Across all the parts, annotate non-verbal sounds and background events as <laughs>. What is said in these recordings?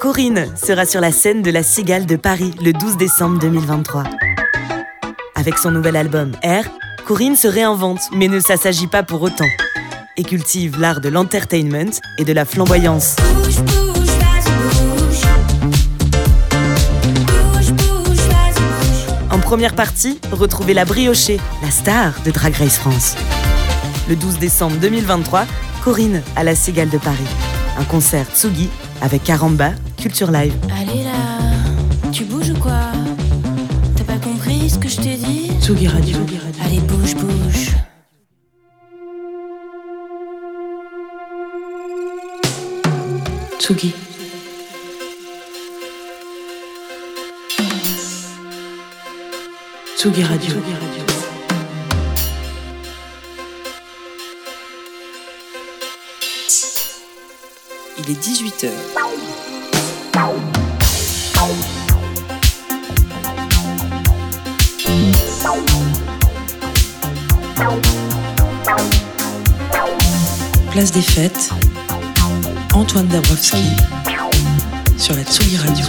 Corinne sera sur la scène de la Cigale de Paris le 12 décembre 2023. Avec son nouvel album R, Corinne se réinvente mais ne s'assagit pas pour autant et cultive l'art de l'entertainment et de la flamboyance. En première partie, retrouvez la briochée, la star de Drag Race France. Le 12 décembre 2023, Corinne à la Cigale de Paris. Un concert Tsugi avec Caramba, Culture Live. Allez là, tu bouges ou quoi? T'as pas compris ce que je t'ai dit? Tsugi Radio. Allez, bouge, bouge. Tsugi. Tsugi Radio. Il est 18h. Place des fêtes. Antoine Dabrowski sur la Tsugi Radio.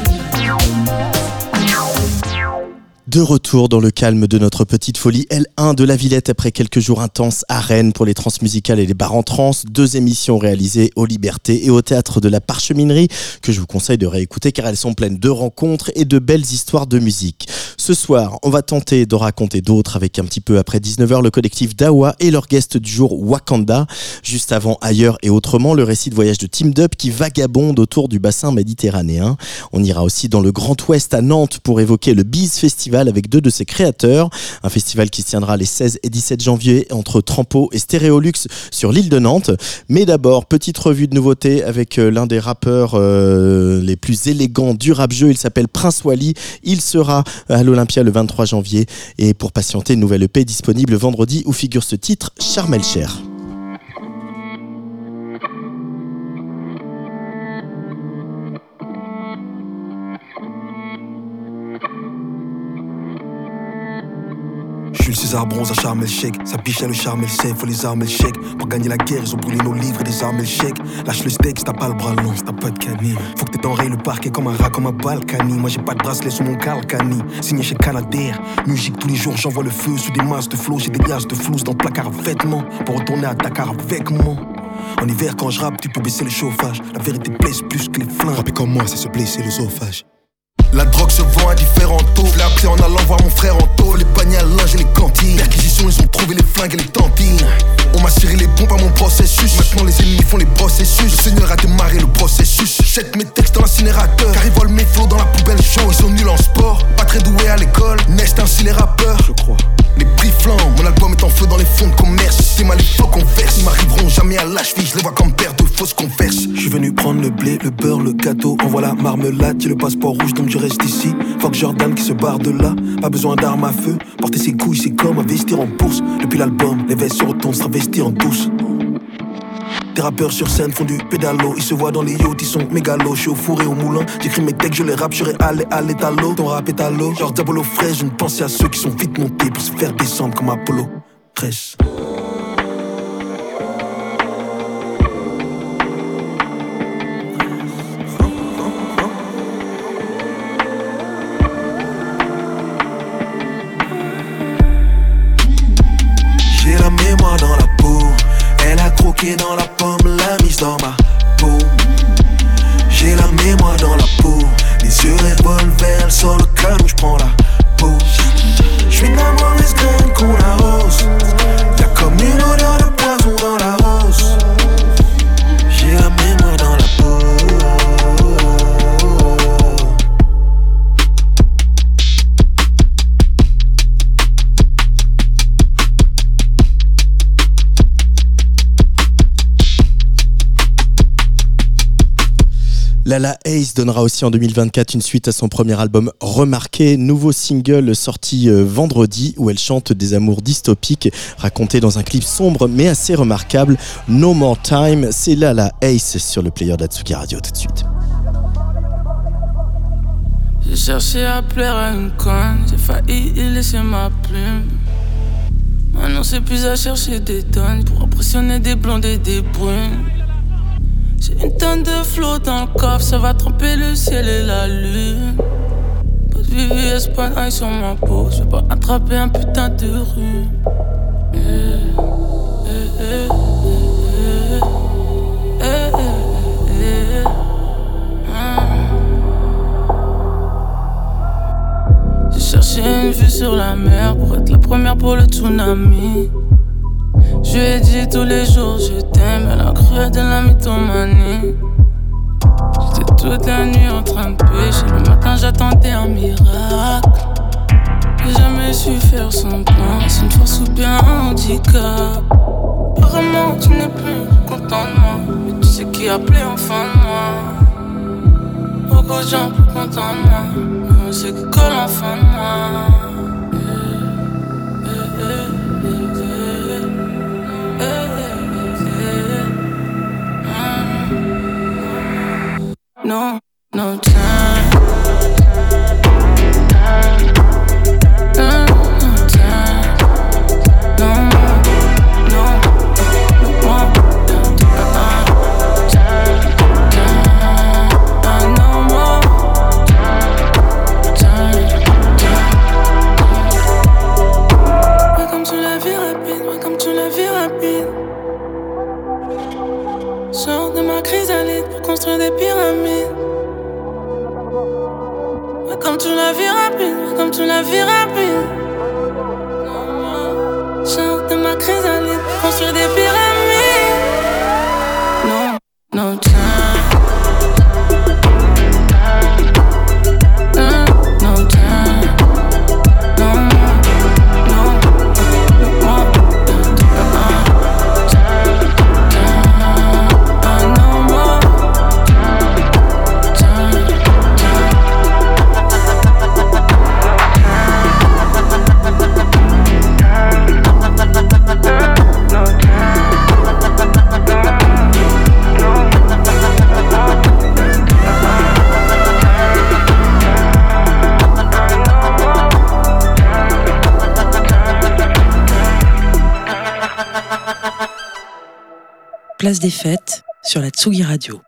De retour dans le calme de notre petite folie L1 de la Villette après quelques jours intenses à Rennes pour les transmusicales et les bars en trans. Deux émissions réalisées aux Libertés et au Théâtre de la Parcheminerie que je vous conseille de réécouter car elles sont pleines de rencontres et de belles histoires de musique. Ce soir, on va tenter de raconter d'autres avec un petit peu après 19h le collectif Dawa et leur guest du jour Wakanda. Juste avant Ailleurs et Autrement, le récit de voyage de Team Dup qui vagabonde autour du bassin méditerranéen. On ira aussi dans le Grand Ouest à Nantes pour évoquer le Biz Festival avec deux de ses créateurs. Un festival qui se tiendra les 16 et 17 janvier entre Trampo et Stéréolux sur l'île de Nantes. Mais d'abord, petite revue de nouveautés avec euh, l'un des rappeurs euh, les plus élégants du rap jeu. Il s'appelle Prince Wally. Il sera à l'Olympia le 23 janvier. Et pour patienter, une nouvelle EP disponible vendredi où figure ce titre, Charmel Cher. Jules César bronze à charme et le chèque. Sa biche a le charme et le sait, faut les armes chèque. Pour gagner la guerre, ils ont brûlé nos livres et des armes chèque. Lâche le steak t'as pas le bras long, t'as pas de canine. Faut que t'aies d'enrayer le parquet comme un rat, comme un balkany. Moi j'ai pas de bracelet sur mon calcani. Signé chez Canadair. Musique tous les jours, j'envoie le feu sous des masses de flots. J'ai des liasses de flouze dans le placard à vêtements. Pour retourner à Dakar avec moi. En hiver, quand je rappe, tu peux baisser le chauffage. La vérité blesse plus que les flingues. Rapper comme moi, c'est se blesser l'œsophage. La drogue se vend à différents taux. Je en allant voir mon frère en taux. Les paniers à linge et les cantines. Perquisition, ils ont trouvé les flingues et les tantines. On m'a serré les pompes à mon processus. Maintenant, les ennemis font les processus. Le Seigneur a démarré le processus. Jette mes textes dans l'incinérateur. Car ils volent mes flots dans la poubelle chaude. Ils sont nuls en sport, pas très doués à l'école. Nest ainsi les rappeurs. Je crois. Les prix mon album est en feu dans les fonds de commerce. C'est mal les faux qu'on verse. Ils m'arriveront jamais à l'âge je les vois comme père de fausses converses. Je suis venu prendre le blé, le beurre, le gâteau. Envoie la marmelade, j'ai le passeport rouge donc je reste ici. Fuck Jordan qui se barre de là. Pas besoin d'armes à feu. Porter ses couilles, c'est comme investir en bourse. Depuis l'album, les vestes se retournent, se travestir en douce. Des rappeurs sur scène font du pédalo, ils se voient dans les yachts, ils sont mégalos. Je suis au four et au moulin, j'écris mes textes, je les rappe, je allé à l'étalo. Ton rap est à l'eau, genre Diabolo fraîche, je ne pensais à ceux qui sont vite montés pour se faire descendre comme Apollo. Reste. J'ai la mémoire dans la peau. Elle a croqué dans Lala Ace donnera aussi en 2024 une suite à son premier album Remarqué, nouveau single sorti euh, vendredi où elle chante des amours dystopiques racontés dans un clip sombre mais assez remarquable. No More Time, c'est Lala Ace sur le player d'Atsuki Radio tout de suite. J'ai cherché à plaire à une conne, j'ai failli laisser ma plume. Maintenant c'est plus à chercher des tonnes pour des blondes des brunes. J'ai Une tonne de flot dans le coffre, ça va tromper le ciel et la lune. Pas de VVS, pas sur ma peau, je vais pas attraper un putain de rue. J'ai cherché une vue sur la mer pour être la première pour le tsunami. Je lui ai dit tous les jours je t'aime, elle a cru de la mythomanie. J'étais toute la nuit en train de pêcher, le matin j'attendais un miracle. J'ai jamais su faire son plan, c'est une force ou bien un handicap? Apparemment tu n'es plus content de moi, mais tu sais qui a appelé enfin de moi. Beaucoup de gens plus contents de moi, mais on sait que colle enfin de moi. No, no time. tu la verras plus. Place des fêtes sur la Tsugi Radio.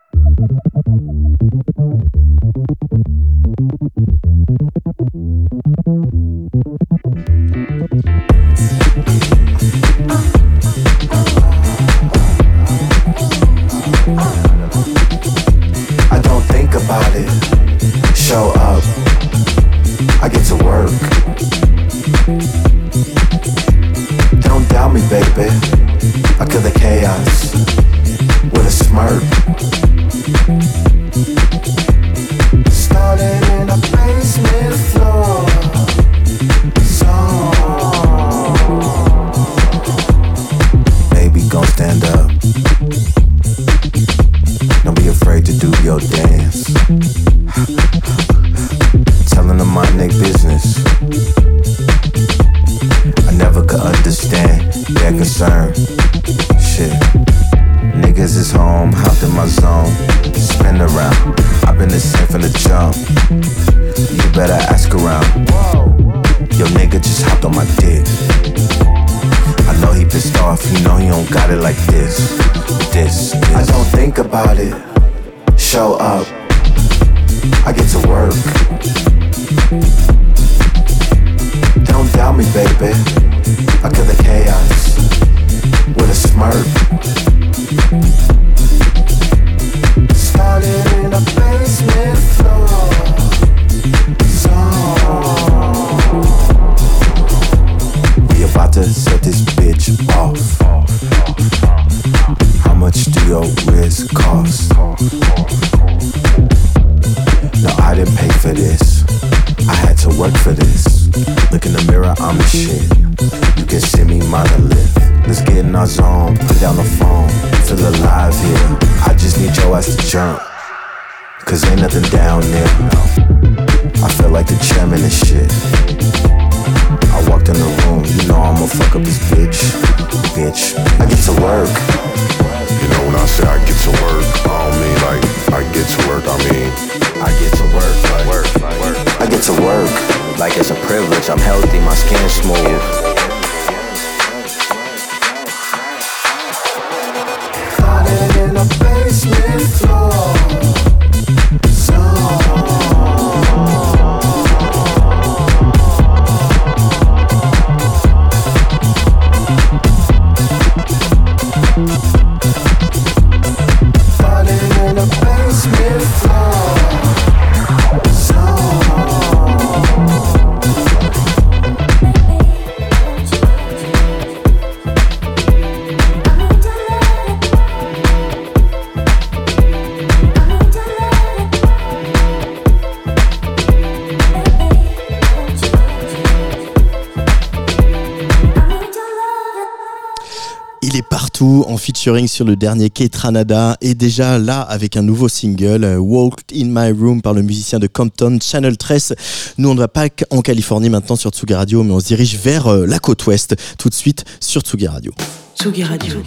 Sur le dernier Ketranada et déjà là avec un nouveau single euh, Walked in My Room par le musicien de Compton Channel 13. Nous on ne va pas en Californie maintenant sur Tsugi Radio mais on se dirige vers euh, la côte ouest tout de suite sur Tsugi Radio. Tsugi Radio.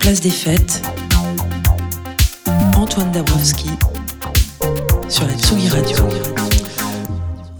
Place des fêtes. Antoine Dabrowski sur la Tsugi Radio.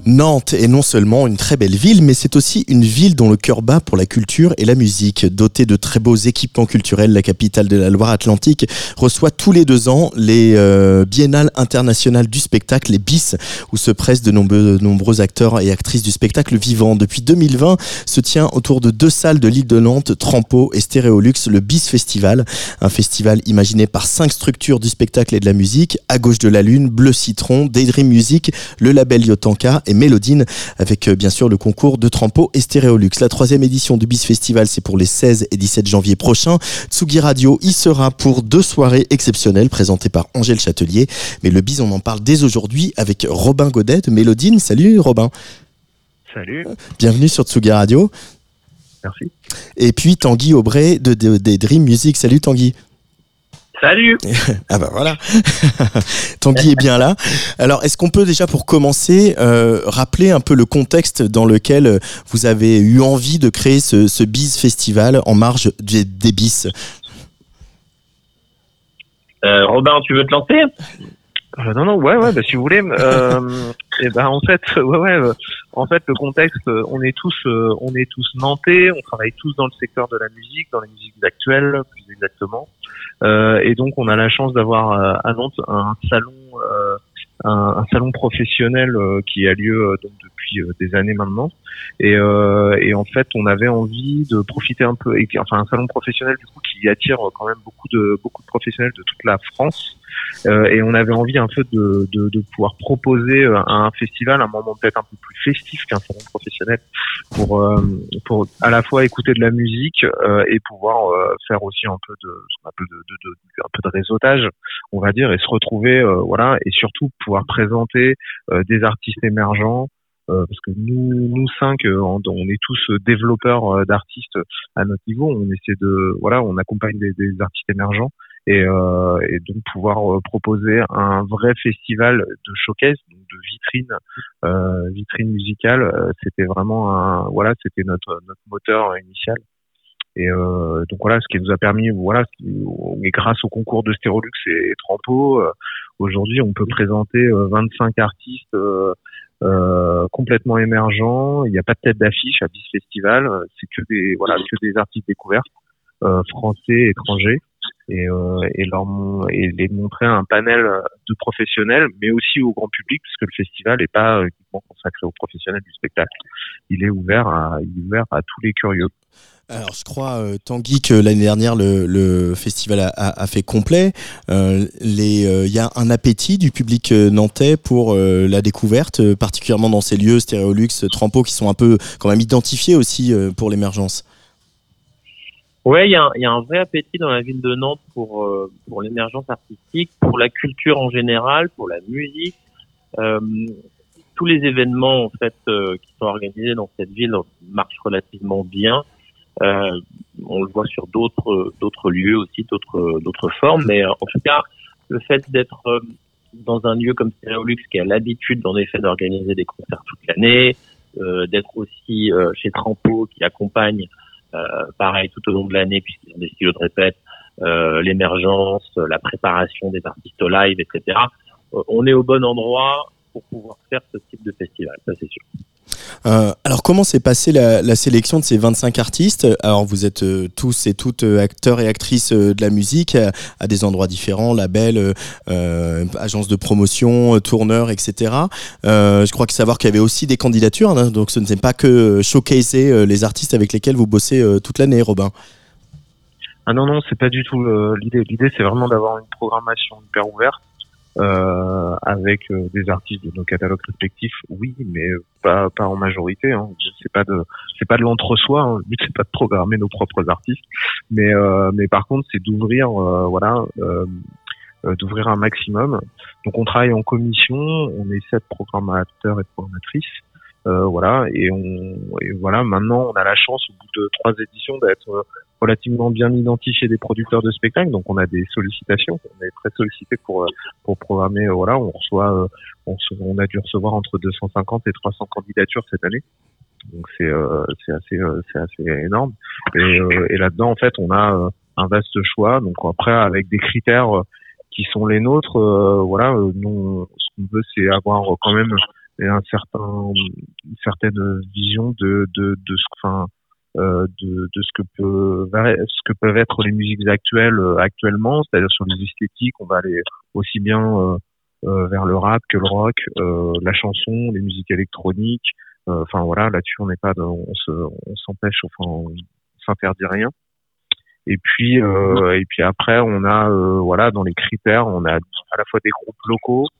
Nantes est non seulement une très belle ville, mais c'est aussi une ville dont le cœur bat pour la culture et la musique. Dotée de très beaux équipements culturels, la capitale de la Loire-Atlantique reçoit tous les deux ans les euh, biennales internationales du spectacle, les BIS, où se pressent de nombreux, acteurs et actrices du spectacle vivant. Depuis 2020, se tient autour de deux salles de l'île de Nantes, Trampo et Stéréolux, le BIS Festival, un festival imaginé par cinq structures du spectacle et de la musique, à gauche de la lune, Bleu Citron, Daydream Music, le label Yotanka et Mélodine, avec euh, bien sûr le concours de Trampo et Stéréolux. La troisième édition du BIS Festival, c'est pour les 16 et 17 janvier prochains. Tsugi Radio y sera pour deux soirées exceptionnelles présentées par Angèle Châtelier. Mais le BIS, on en parle dès aujourd'hui avec Robin Godet de Mélodine. Salut Robin. Salut. Bienvenue sur Tsugi Radio. Merci. Et puis Tanguy Aubray de, de, de Dream Music. Salut Tanguy. Salut <laughs> Ah bah voilà <laughs> Tanguy est bien là. Alors, est-ce qu'on peut déjà, pour commencer, euh, rappeler un peu le contexte dans lequel euh, vous avez eu envie de créer ce, ce BIS Festival en marge des, des BIS euh, Robin, tu veux te lancer? Euh, non, non, ouais, ouais, bah, si vous voulez. Euh, <laughs> et ben en fait, ouais, ouais. en fait, le contexte, on est tous, euh, on est tous nantais. On travaille tous dans le secteur de la musique, dans les musiques actuelles, plus exactement. Euh, et donc, on a la chance d'avoir euh, à Nantes un salon, euh, un, salon professionnel qui a lieu donc depuis euh, des années maintenant. Et, euh, et en fait, on avait envie de profiter un peu, et, enfin, un salon professionnel du coup qui attire euh, quand même beaucoup de beaucoup de professionnels de toute la France. Euh, et on avait envie un peu de, de, de pouvoir proposer un festival, un moment peut-être un peu plus festif qu'un salon professionnel, pour euh, pour à la fois écouter de la musique euh, et pouvoir faire aussi un peu de qu'on appelle de, de, un peu de réseautage, on va dire, et se retrouver, voilà, et surtout pouvoir présenter des artistes émergents. Euh, parce que nous, nous cinq, euh, on, est tous euh, développeurs d'artistes à notre niveau. On essaie de, voilà, on accompagne des, artistes émergents et, euh, et donc pouvoir proposer un vrai festival de showcase, donc de vitrine, euh, vitrine musicale. c'était vraiment un, voilà, c'était notre notre moteur initial. Et euh, donc voilà, ce qui nous a permis, voilà, et grâce au concours de Stérolux et Trampo, euh, aujourd'hui on peut présenter euh, 25 artistes euh, complètement émergents. Il n'y a pas de tête d'affiche à BIS Festival, c'est que des voilà que des artistes découverts euh, français, étrangers et, euh, et leur et les montrer un panel de professionnels, mais aussi au grand public, puisque le festival n'est pas uniquement consacré aux professionnels du spectacle. Il est ouvert à, il est ouvert à tous les curieux. Alors, je crois, euh, Tanguy, que l'année dernière, le, le festival a, a- a fait complet. Euh, euh, Il y a un appétit du public euh, nantais pour euh, la découverte, euh, particulièrement dans ces lieux, Stéréolux, Trampo, qui sont un peu quand même identifiés aussi euh, pour l'émergence. Ouais, il y, y a un vrai appétit dans la ville de Nantes pour euh, pour l'émergence artistique, pour la culture en général, pour la musique. Euh, tous les événements en fait euh, qui sont organisés dans cette ville marchent relativement bien. Euh, on le voit sur d'autres d'autres lieux aussi, d'autres d'autres formes, mais euh, en tout cas, le fait d'être euh, dans un lieu comme Stereolux qui a l'habitude en effet d'organiser des concerts toute l'année, euh, d'être aussi euh, chez Trampo qui accompagne euh, pareil tout au long de l'année puisqu'ils ont des stylos de répète, l'émergence, la préparation des artistes live, etc. On est au bon endroit pour pouvoir faire ce type de festival, ça c'est sûr. Euh, alors, comment s'est passée la, la sélection de ces 25 artistes? Alors, vous êtes euh, tous et toutes euh, acteurs et actrices euh, de la musique à, à des endroits différents, labels, agences de promotion, tourneurs, etc. Je crois que savoir qu'il y avait aussi des candidatures, hein, donc ce n'est pas que showcaser les artistes avec lesquels vous bossez toute l'année, Robin. Ah non non, c'est pas du tout l'idée. L'idée c'est vraiment d'avoir une programmation hyper ouverte euh, avec euh, des artistes de nos catalogues respectifs. Oui, mais pas pas en majorité. Hein. C'est pas de c'est pas de l'entre-soi. Hein. Le but c'est pas de programmer nos propres artistes, mais euh, mais par contre c'est d'ouvrir euh, voilà. Euh, euh, d'ouvrir un maximum. Donc on travaille en commission, on est sept programmateurs et programmatrices. Euh, voilà et on et voilà maintenant on a la chance au bout de trois éditions d'être euh, relativement bien identifié des producteurs de spectacles, donc on a des sollicitations, on est très sollicité pour pour programmer. Voilà, on reçoit, on, on, a dû recevoir entre 250 et 300 candidatures cette année. Donc c'est c'est assez c'est assez énorme. Et, et là-dedans en fait on a un vaste choix. Donc après avec des critères qui sont les nôtres, voilà, nous ce qu'on veut c'est avoir quand même un certain une certaine vision de de de enfin euh, de, de ce que peut ce que peuvent être les musiques actuelles euh, actuellement c'est-à-dire sur les esthétiques on va aller aussi bien euh, euh vers le rap que le rock la chanson les musiques électroniques enfin voilà là-dessus on n'est pas on se on s'empêche enfin on s'interdit rien. Et puis et puis après on a voilà dans les critères on a à la fois des groupes locaux euh,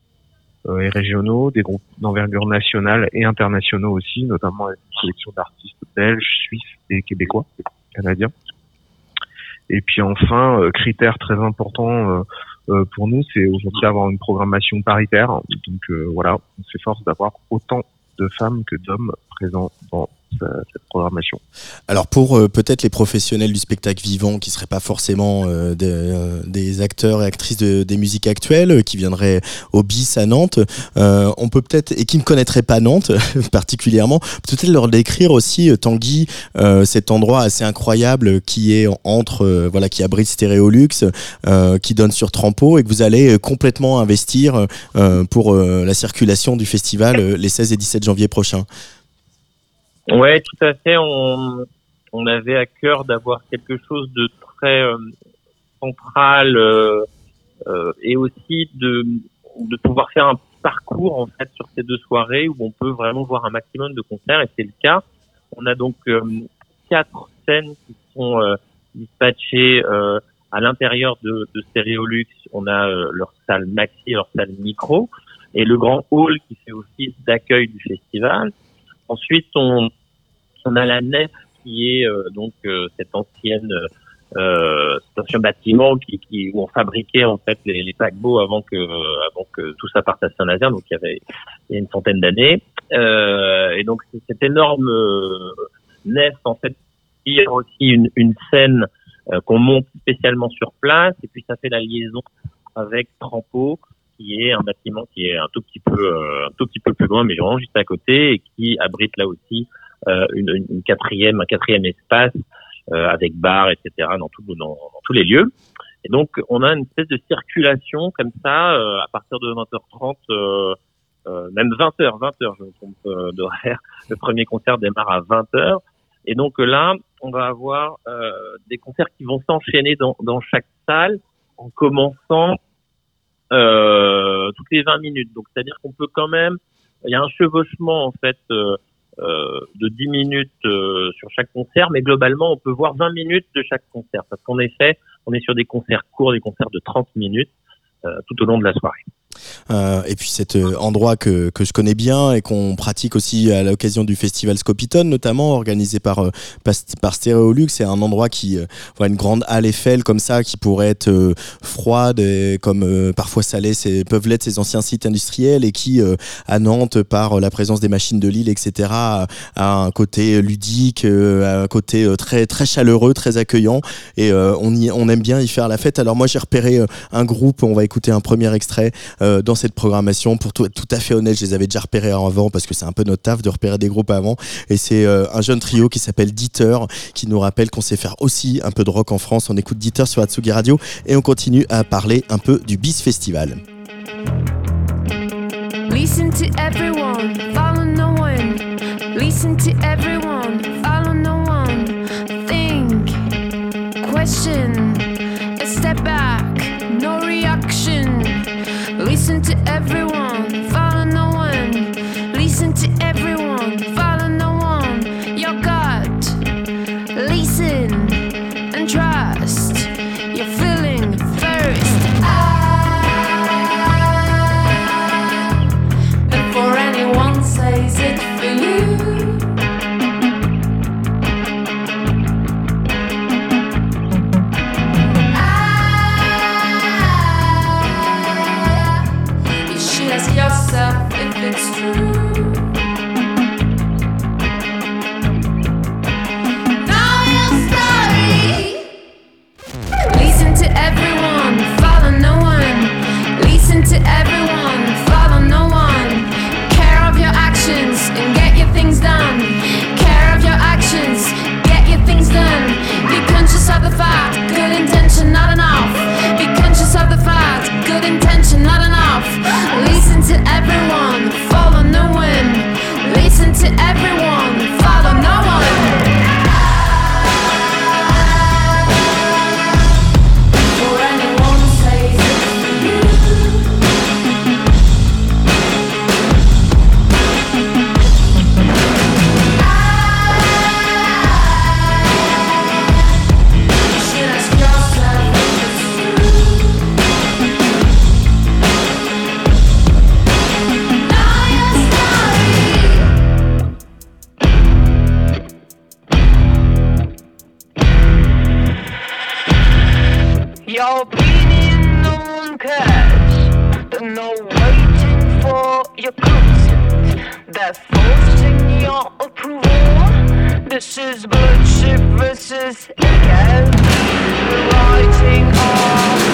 et régionaux, des groupes d'envergure nationale et internationaux aussi, notamment une sélection d'artistes belges, suisses et québécois, canadiens. Et puis enfin, euh, critère très important euh, pour nous, c'est aujourd'hui d'avoir une programmation paritaire. Donc voilà, on s'efforce d'avoir autant de femmes que d'hommes présents dans programmation. Alors pour euh, peut-être les professionnels du spectacle vivant qui seraient pas forcément euh, euh, des, acteurs et actrices de, des musiques actuelles qui viendraient au BIS à Nantes, on peut peut-être et qui ne connaîtraient pas Nantes <laughs> particulièrement, peut-être leur décrire aussi Tanguy cet endroit assez incroyable qui est entre voilà qui abrite Stéréolux, qui donne sur Trampo et que vous allez complètement investir pour la circulation du festival les 16 et 17 janvier prochains. Ouais, tout à fait. On, on avait à cœur d'avoir quelque chose de très euh, central euh, euh, et aussi de, de pouvoir faire un parcours en fait sur ces deux soirées où on peut vraiment voir un maximum de concerts et c'est le cas. On a donc euh, quatre scènes qui sont dispatchées à l'intérieur de, de Stéréolux. On a leur salle maxi, leur salle micro et le grand hall qui fait office d'accueil du festival. Ensuite, on, on a la nef qui est euh, donc euh, cette ancienne euh, cet ancien bâtiment qui, où on fabriquait en fait les, paquebots avant que avant que tout ça parte à Saint-Nazaire, donc il y avait il y a une centaine d'années. Euh, et donc cette énorme nef en fait il y a aussi une, scène qu'on monte spécialement sur place et puis ça fait la liaison avec Trampo qui est un bâtiment qui est un tout petit peu un tout petit peu plus loin mais vraiment juste à côté et qui abrite là aussi euh, une, une, quatrième, un quatrième espace euh, avec bar, etc. Dans, tout, dans, dans, tous les lieux. Et donc, on a une espèce de circulation comme ça euh, à partir de 20h30, euh, même 20h, 20h, je me trompe d'horaire. Le premier concert démarre à 20h. Et donc là, on va avoir euh, des concerts qui vont s'enchaîner dans, dans, chaque salle en commençant euh, toutes les 20 minutes. Donc c'est-à-dire qu'on peut quand même, il y a un chevauchement en fait euh, euh, de 10 minutes euh, sur chaque concert, mais globalement, on peut voir 20 minutes de chaque concert, parce qu'en effet, on est sur des concerts courts, des concerts de 30 minutes euh, tout au long de la soirée. Euh, et puis cet euh, endroit que, que je connais bien et qu'on pratique aussi à l'occasion du festival Scopitone, notamment organisé par, euh, par Stéréolux. C'est un endroit qui voilà une grande halle Eiffel comme ça qui pourrait être froide et comme parfois salée, c'est peuvent l'être ces anciens sites industriels et qui à Nantes par la présence des machines de Lille, etc. a, un côté ludique, un côté très très chaleureux, très accueillant et on y, on aime bien y faire la fête. Alors moi j'ai repéré un groupe, on va écouter un premier extrait. Dans cette programmation. Pour tout, tout à fait honnête, je les avais déjà repérés avant parce que c'est un peu notre taf de repérer des groupes avant. Et c'est euh, un jeune trio qui s'appelle Dieter qui nous rappelle qu'on sait faire aussi un peu de rock en France. On écoute Dieter sur Atsugi Radio et on continue à parler un peu du BIS Festival. Listen to everyone, follow no one. Listen to everyone, follow no one. Think, question, Listen to everyone, your consent. They're forcing your approval. This is bullshit versus ego. We're writing our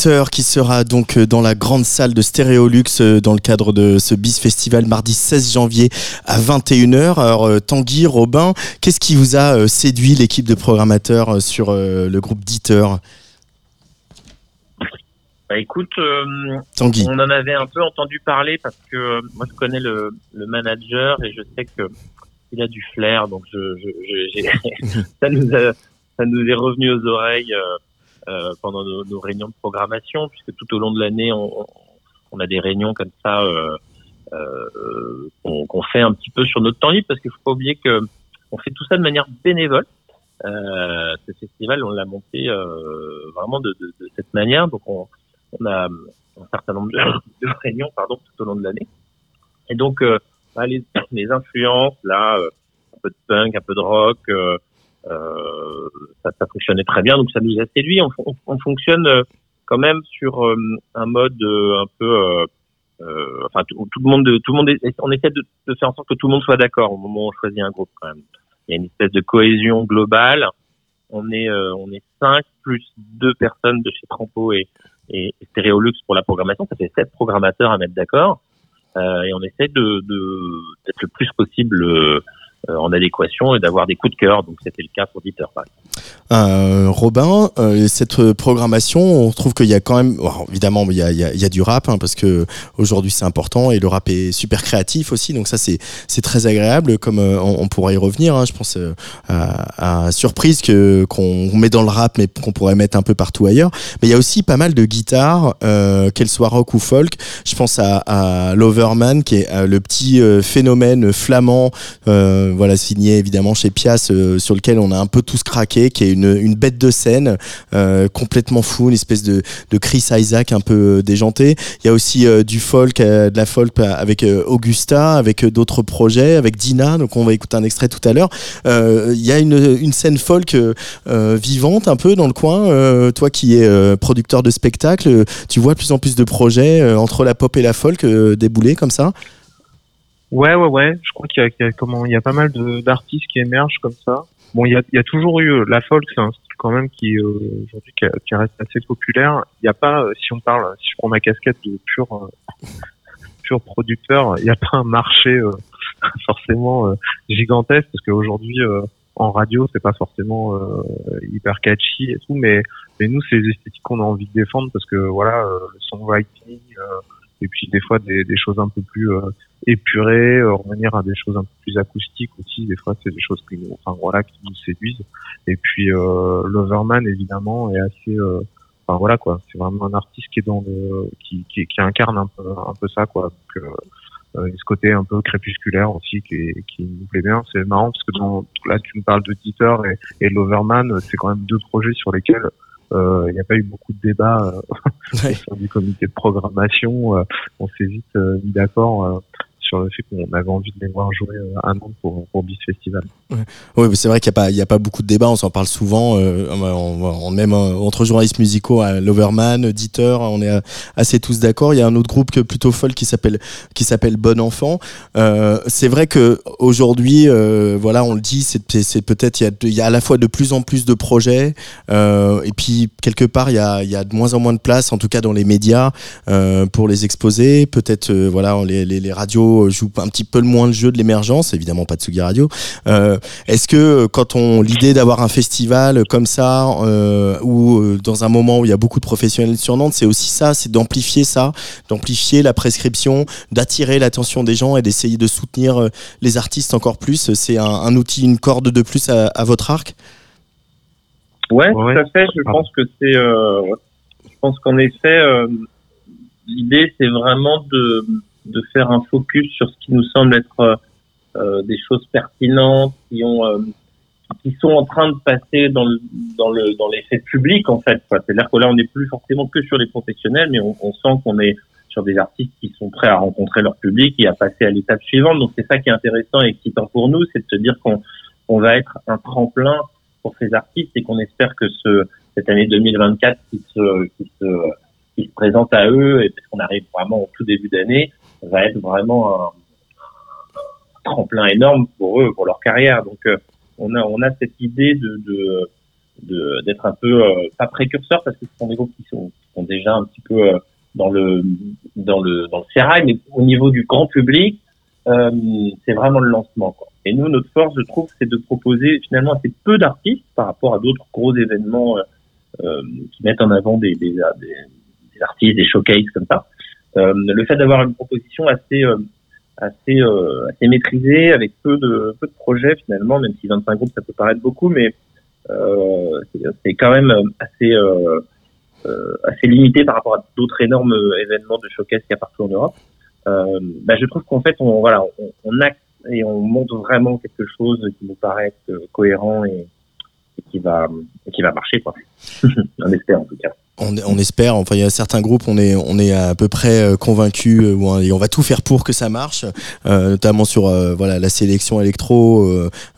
Qui sera donc euh, dans la grande salle de Stéréolux euh, dans le cadre de ce BIS Festival mardi 16 janvier à 21h. Alors euh, Tanguy, Robin, qu'est-ce qui vous a séduit l'équipe de programmateurs sur le groupe Dieter Bah écoute, euh, Tanguy. on en avait un peu entendu parler parce que euh, moi je connais le, le manager et je sais que il a du flair, donc je, je, je- j'ai- <laughs> ça nous a, ça nous est revenu aux oreilles euh, euh, pendant nos, réunions de programmation, puisque tout au long de l'année on, on a des réunions comme ça euh, euh, qu'on fait un petit peu sur notre temps libre, parce qu'il faut pas oublier que on fait tout ça de manière bénévole. Ce festival, on l'a monté vraiment de, cette manière, donc on, a un certain nombre de, réunions pardon tout au long de l'année et donc bah, les, les influences là un peu de punk un peu de rock euh, ça, ça fonctionnait très bien donc ça nous a séduit on, on, on fonctionne euh, quand même sur euh, un mode euh, un peu euh, enfin tout, le monde tout le monde on essaie de, de faire en sorte que tout le monde soit d'accord au moment où on choisit un groupe quand même. Il y a une espèce de cohésion globale. On est on est cinq plus deux personnes de chez Trampo et et Stéréolux pour la programmation, ça fait sept programmateurs à mettre d'accord. Et on essaie de d'être le plus possible en adéquation et d'avoir des coups de cœur. Donc c'était le cas pour Dieter. par. Euh, Robin, euh, cette euh, programmation, on trouve qu'il y a quand même, évidemment, il y a, il y a- il y a du rap hein, parce que aujourd'hui c'est important et le rap est super créatif aussi, donc ça c'est c'est très agréable. Comme euh, on, on pourrait y revenir, hein, je pense euh, à, à surprise que qu'on met dans le rap, mais qu'on pourrait mettre un peu partout ailleurs. Mais il y a aussi pas mal de guitares, euh, qu'elles soient rock ou folk. Je pense à, à Loverman, qui est euh, le petit euh, phénomène flamand, euh, voilà signé évidemment chez Pias, euh, sur lequel on a un peu tous craqué, qui est une, une bête de scène euh, complètement fou, une espèce de, de Chris Isaac un peu euh, déjanté. Il y a aussi du folk, de la folk avec Augusta, avec d'autres projets, avec Dina. Donc on va écouter un extrait tout à l'heure. Il y a une, une scène folk vivante un peu dans le coin. Toi qui es producteur de spectacle, tu vois de plus en plus de projets entre la pop et la folk débouler comme ça? Ouais, ouais, ouais. Je crois qu'il y y a comment, il y a pas mal de- d'artistes qui émergent comme ça. Bon, il y a, il y a toujours eu euh, la folk, c'est un style quand même qui euh, aujourd'hui qui, qui reste assez populaire. Il n'y a pas, euh, si on parle, si je prends ma casquette de pur euh, pur producteur, il n'y a pas un marché euh, <laughs> forcément euh, gigantesque parce qu'aujourd'hui en radio c'est pas forcément hyper catchy et tout, mais mais nous c'est les esthétiques qu'on a envie de défendre parce que voilà le songwriting euh, et puis des fois des, des choses un peu plus euh, épurées, euh, revenir à des choses un peu plus acoustiques aussi. Des fois, c'est des choses qui nous, enfin voilà, qui nous séduisent. Et puis euh, Loverman évidemment est assez, euh, enfin voilà quoi, c'est vraiment un artiste qui est dans le, qui, qui, qui incarne un peu, un peu ça quoi. Donc, euh, euh, ce côté un peu crépusculaire aussi qui, qui nous plaît bien. C'est marrant parce que dans, là tu me parles de Dieter et, et Loverman, c'est quand même deux projets sur lesquels il n'y a pas eu beaucoup de débats euh, <laughs> au sein du comité de programmation. Euh, on s'est vite euh, mis d'accord euh, sur le fait qu'on avait envie de les voir jouer euh, à Nantes pour, pour Bis Festival. Oui, c'est vrai qu'il n'y a, pas- beaucoup de débats, on s'en parle souvent, euh, on, on- même euh, entre journalistes musicaux, à Loverman, Dieter, on est euh, assez tous d'accord. Il y a un autre groupe plutôt folle qui s'appelle Bon Enfant. Euh, c'est vrai que aujourd'hui, euh, voilà, on le dit, c'est peut-être il y, a, à la fois de plus en plus de projets, euh, et puis quelque part il y a, y a de moins en moins de place, en tout cas dans les médias, euh, pour les exposer. Peut-être euh, voilà, les radios jouent un petit peu le moins le jeu de l'émergence, évidemment pas de Sugi Radio. Euh, Est-ce que euh, quand on l'idée d'avoir un festival comme ça, euh, ou euh, dans un moment où il y a beaucoup de professionnels sur Nantes, c'est aussi ça, c'est d'amplifier ça, d'amplifier la prescription, d'attirer l'attention des gens et d'essayer de soutenir euh, les artistes encore plus. C'est un, un outil, une corde de plus à, à votre arc? Ouais, Ouais. tout à fait. Je pense que c'est. Euh, je pense qu'en effet, euh, l'idée c'est vraiment de de faire un focus sur ce qui nous semble être euh, euh, des choses pertinentes, qui ont euh, qui sont en train de passer dans le dans le dans l'effet public en fait. C'est-à-dire que là, on n'est plus forcément que sur les professionnels, mais on, on sent qu'on est sur des artistes qui sont prêts à rencontrer leur public et à passer à l'étape suivante. Donc c'est ça qui est intéressant et excitant pour nous, c'est de se dire qu'on on va être un tremplin pour ces artistes et qu'on espère que ce cette année 2024 qui se qui se qui se présente à eux et parce qu'on arrive vraiment au tout début d'année va être vraiment un, tremplin énorme pour eux pour leur carrière. Donc euh, on a on a cette idée de de de- d'être un peu euh, pas précurseur parce que ce sont des groupes qui sont, qui sont déjà un petit peu euh, dans le dans le dans le sérail mais au niveau du grand public euh, c'est vraiment le lancement quoi. Et nous notre force je trouve c'est de proposer finalement assez peu d'artistes par rapport à d'autres gros événements euh, euh, qui mettent en avant des, des, des, des artistes des showcases comme ça. Euh, le fait d'avoir une proposition assez euh, assez euh, assez maîtrisée avec peu de peu de projets finalement même si 25 groupes ça peut paraître beaucoup mais c'est- quand même assez assez limité par rapport à d'autres énormes événements de showcase qu'il y a partout en Europe. Bah, je trouve qu'en fait on voilà on, on et on montre vraiment quelque chose qui nous paraît cohérent et, qui va qui va marcher quoi. <laughs> on espère en tout cas. On, espère, enfin il y a certains groupes, on est, on est à peu près euh, convaincus euh, et on va tout faire pour que ça marche, euh, notamment sur voilà la sélection électro.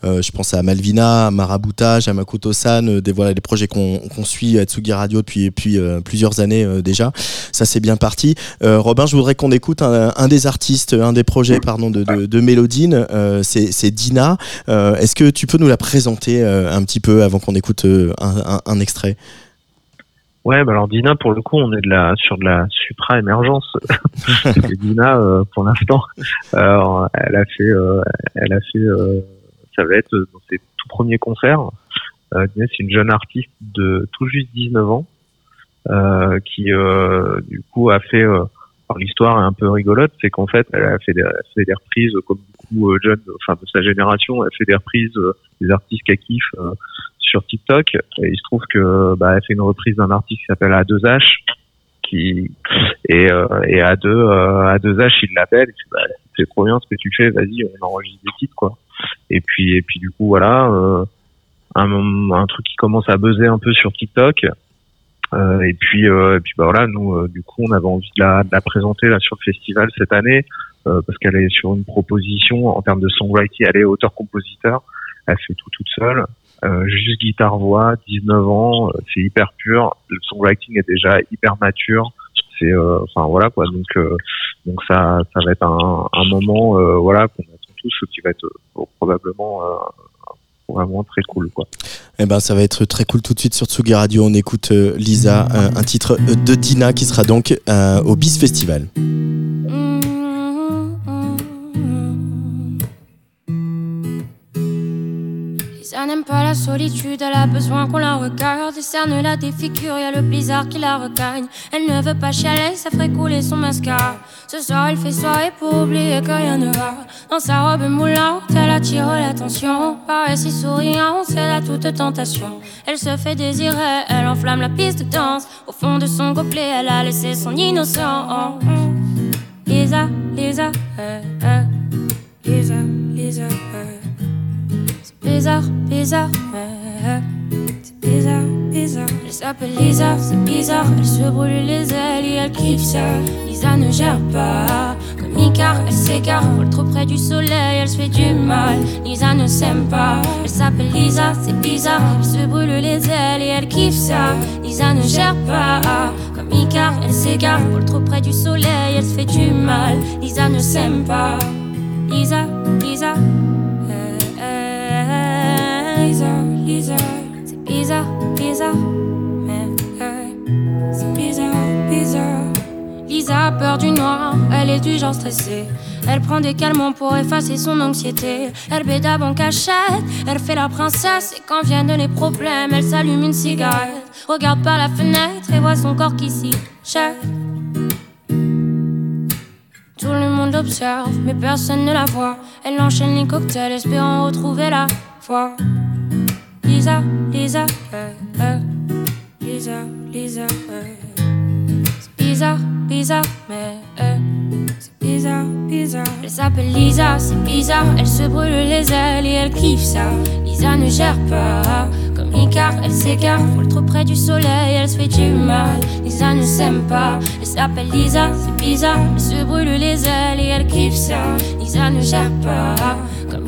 je pense à Malvina, à Maraboutage, à euh, des voilà des projets qu'on suit à Tsugi Radio depuis, plusieurs années déjà. Ça c'est bien parti. Robin, je voudrais qu'on écoute un, des artistes, un des projets pardon de, de, Mélodine. C'est Dina. Est-ce que tu peux nous la présenter un petit peu avant qu'on écoute un extrait? Ouais, bah alors Dina, pour le coup, on est de la sur de la supra émergence. <laughs> Dina, euh, pour l'instant, euh, elle a fait, euh, elle a fait, euh, ça va être dans ses tout premiers concerts. Euh, Dina, c'est une jeune artiste de tout juste 19 ans euh, qui, euh, du coup, a fait. euh, alors l'histoire est un peu rigolote, c'est qu'en fait, elle a fait des, elle a fait des reprises comme beaucoup euh, jeunes, enfin de sa génération, elle fait des reprises euh, des artistes qu'elle kiffe euh, sur TikTok. Il se trouve que bah, fait une reprise d'un artiste qui s'appelle A2H, qui et, euh, et A2 euh, A2H il l'appelle, bah, c'est trop bien ce que tu fais, vas-y, on enregistre des titres quoi. Et puis et puis du coup voilà, euh, un, truc qui commence à buzzer un peu sur TikTok. Et puis, et puis bah voilà, nous, du coup, on avait envie de la, présenter sur le festival cette année parce qu'elle est sur une proposition en termes de songwriting, elle est auteur-compositeur, elle fait tout toute seule, euh, juste guitare-voix, 19 ans, euh, c'est hyper pur, le songwriting est déjà hyper mature, c'est, euh, enfin voilà quoi, donc donc ça, ça va être un, moment, voilà, qu'on attend tous, qui va être probablement vraiment très cool quoi. Eh ben, ça va être très cool tout de suite sur Tsugi Radio. On écoute Lisa, un titre de Dina qui sera donc au Bis Festival. La solitude, elle a besoin qu'on la regarde. Cerne la défigure, y a le blizzard qui la regagne. Elle ne veut pas chialer, ça ferait couler son mascara. Ce soir, elle fait soirée pour oublier que rien ne va. Dans sa robe moulante, elle attire l'attention. Paraît si souriante, elle a toute tentation. Elle se fait désirer, elle enflamme la piste de danse. Au fond de son gobelet, elle a laissé son innocent. Lisa, Lisa, euh, euh. Lisa, Lisa. C'est bizarre, bizarre. C'est bizarre, bizarre. Elle s'appelle Lisa, c'est bizarre. Elle se brûle les ailes et elle kiffe ça. Lisa ne gère pas. Comme car elle s'égare, vole trop près du soleil, elle se fait du mal. Lisa ne s'aime pas, elle s'appelle Lisa, c'est bizarre. Elle se brûle les ailes et elle kiffe ça. Lisa ne gère pas, comme Icar, elle s'égare, vole trop près du soleil, elle se fait du mal. Lisa ne s'aime pas. Lisa, Lisa, Lisa, Lisa, c'est bizarre, bizarre, mais c'est bizarre, bizarre. Lisa a peur du noir, elle est du genre stressée. Elle prend des calmants pour effacer son anxiété. Elle bédave en cachette, elle fait la princesse. Et quand viennent les problèmes, elle s'allume une cigarette. Regarde par la fenêtre et voit son corps qui s'y jette. Tout le monde observe, mais personne ne la voit. Elle enchaîne les cocktails, espérant retrouver la foi. Lisa, Lisa, euh, euh. Lisa, Lisa, c'est bizarre, bizarre, mais c'est bizarre, bizarre. Elle s'appelle Lisa, c'est bizarre. Elle se brûle les ailes et elle kiffe ça. Lisa ne gère pas, comme Icar, elle s'égare. Vole trop près du soleil, elle se fait du mal. Lisa ne s'aime pas. Elle s'appelle Lisa, c'est bizarre. Elle se brûle les ailes et elle kiffe ça. Lisa ne gère pas,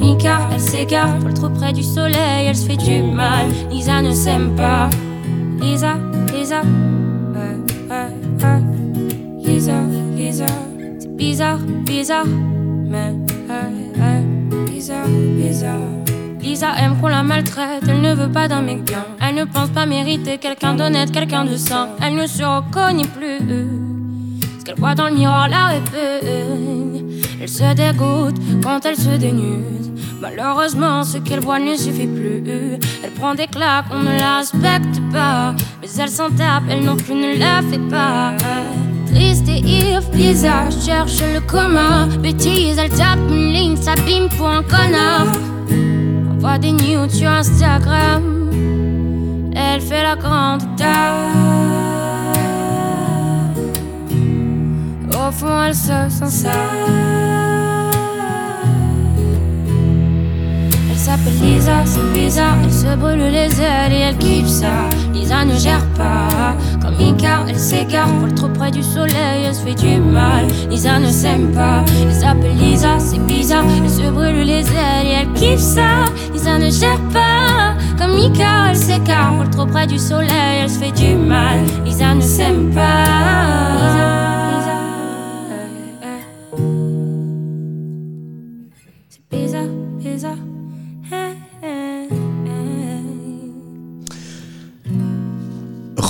Icar, elle s'égare. Vole trop près du soleil, elle se fait du mal. Lisa ne s'aime pas. Lisa, Lisa, ouais. Lisa, Lisa, c'est bizarre, bizarre, mais. Bizarre, bizarre. Lisa aime qu'on la maltraite, elle ne veut pas d'un mec bien. Elle ne pense pas mériter quelqu'un d'honnête, quelqu'un de sain. Elle ne se reconnaît plus. Ce qu'elle voit dans le miroir la répugne. Elle se dégoûte quand elle se dénude. Malheureusement, ce qu'elle voit ne suffit plus. Elle prend des claques, on ne la respecte pas. Mais elle s'en tape, elle non plus ne la fait pas. Triste et ivre, Lisa cherche le commun. Bêtise, elle tape une ligne, s'abîme pour un connard. Envoie des news sur Instagram. Elle fait la grande dame. Au fond, elle se sent seule. S'appelle Lisa, c'est bizarre. Elle se brûle les ailes et elle kiffe ça. Lisa ne gère pas. Comme Icar, elle s'égare. Vole trop près du soleil, elle se fait du mal. Lisa ne s'aime pas. Elle s'appelle Lisa, c'est bizarre. Elle se brûle les ailes et elle kiffe ça. Lisa ne gère pas. Comme Icar, elle s'égare. Vole trop près du soleil, elle se fait du mal. Lisa ne s'aime pas.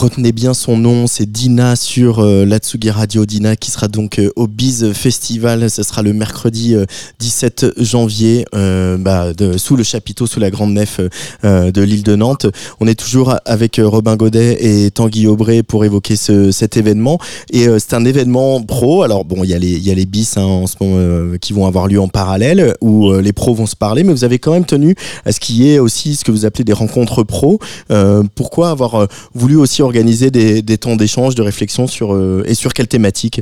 Retenez bien son nom, c'est Dina sur euh, la Tsugi Radio. Dina qui sera donc euh, au Biz Festival. Ce sera le mercredi euh, 17 janvier, euh, bah, sous le chapiteau, sous la grande nef euh, de l'île de Nantes. On est toujours avec euh, Robin Godet et Tanguy Aubray pour évoquer ce, cet événement. Et euh, c'est un événement pro. Alors bon, il y a les, bis hein, en ce moment euh, qui vont avoir lieu en parallèle où euh, les pros vont se parler, mais vous avez quand même tenu à ce qu'il y ait aussi ce que vous appelez des rencontres pro. Euh, pourquoi avoir euh, voulu aussi organiser des, des temps d'échange, de réflexion sur euh, et sur quelle thématique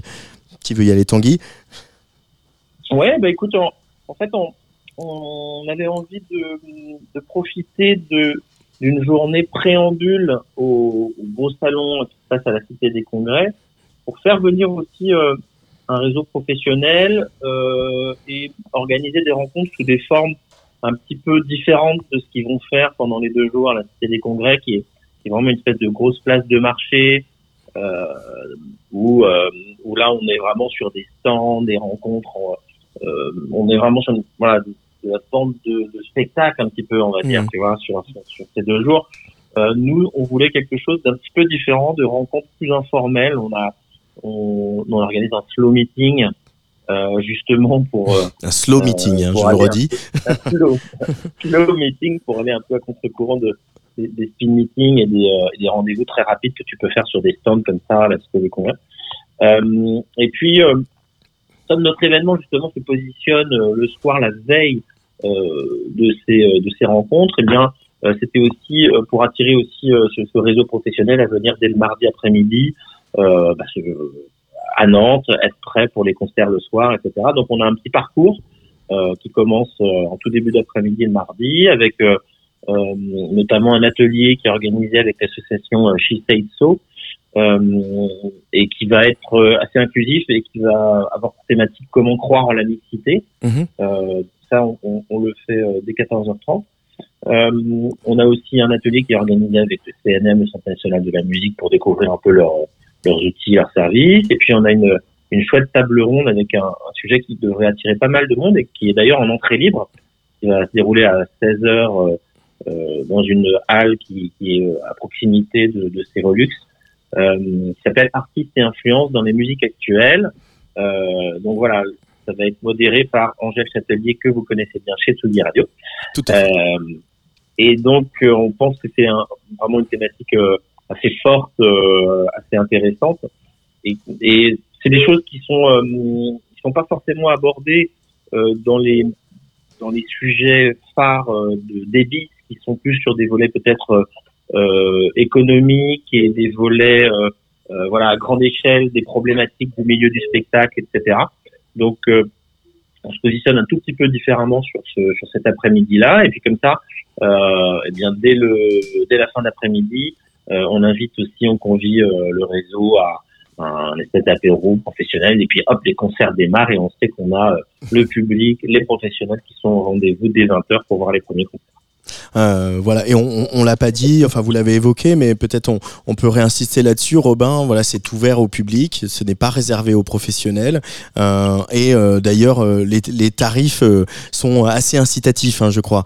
Qui veut y aller, Tanguy Ouais, bah écoute, en, fait, on, avait envie de, profiter d'une journée préambule au, au beau salon qui se passe à la Cité des Congrès pour faire venir aussi euh, un réseau professionnel euh, et organiser des rencontres sous des formes un petit peu différentes de ce qu'ils vont faire pendant les deux jours à la Cité des Congrès, qui est, qui est vraiment une espèce de grosse place de marché euh, où, euh, où là on est vraiment sur des stands, des rencontres. euh, on est vraiment sur une, voilà, de, la forme de, de spectacle un petit peu, on va dire, tu vois, sur, sur, sur ces deux jours. Euh, nous, on voulait quelque chose d'un petit peu différent, de rencontres plus informelles. On a, on, on organise un slow meeting, euh, justement pour euh, Un slow Euh, meeting, hein, pour je le redis. <laughs> un slow, slow meeting pour aller un peu à contre-courant de, des, des speed meetings et des, euh, des rendez-vous très rapides que tu peux faire sur des stands comme ça, à la Cité des Congrès. Euh, et puis, euh, comme notre événement justement se positionne euh, le soir, la veille euh, de ces de ces rencontres, eh bien, c'était aussi pour attirer aussi ce, ce réseau professionnel à venir dès le mardi après-midi bah, à Nantes, être prêt pour les concerts le soir, etc. Donc, on a un petit parcours euh, qui commence euh, en tout début d'après-midi le mardi avec euh, notamment un atelier qui est organisé avec l'association euh, She Said So euh, et qui va être euh, assez inclusif et qui va avoir pour thématique comment croire en la mixité. Euh, ça, on, on le fait euh, dès 14h30. Euh, on a aussi un atelier qui est organisé avec le CNM, le Centre national de la musique, pour découvrir un peu leurs leurs outils, leurs services. Et puis on a une, une chouette table ronde avec un, un sujet qui devrait attirer pas mal de monde et qui est d'ailleurs en entrée libre, qui va se dérouler à 16 heures euh, euh, dans une halle qui, qui est à proximité de, de Cérolux, euh, qui s'appelle Artistes et influences dans les musiques actuelles. Euh, donc voilà, ça va être modéré par Angèle Châtelier que vous connaissez bien chez Tsugi Radio. Tout à fait. Euh, et donc, euh, on pense que c'est un- vraiment une thématique euh, assez forte, euh, assez intéressante. Et, et c'est des choses qui sont euh, qui sont pas forcément abordées euh, dans les dans les sujets phares euh, de débit, qui sont plus sur des volets peut-être euh, économiques et des volets euh, euh, voilà à grande échelle des problématiques du milieu du spectacle, etc. Donc euh, on se positionne un tout petit peu différemment sur ce sur cet après-midi-là, et puis comme ça, euh, eh bien dès le dès la fin d'après-midi, euh, on invite aussi, on convie euh, le réseau à un espèce d'apéro professionnel, et puis hop, les concerts démarrent, et on sait qu'on a euh, le public, les professionnels qui sont au rendez-vous dès 20h pour voir les premiers concerts. Euh, voilà, et on, on, l'a pas dit, enfin vous l'avez évoqué, mais peut-être on, on peut réinsister là-dessus. Robin, voilà, c'est ouvert au public, ce n'est pas réservé aux professionnels. Euh, et euh, d'ailleurs, les, tarifs sont assez incitatifs, hein, je crois.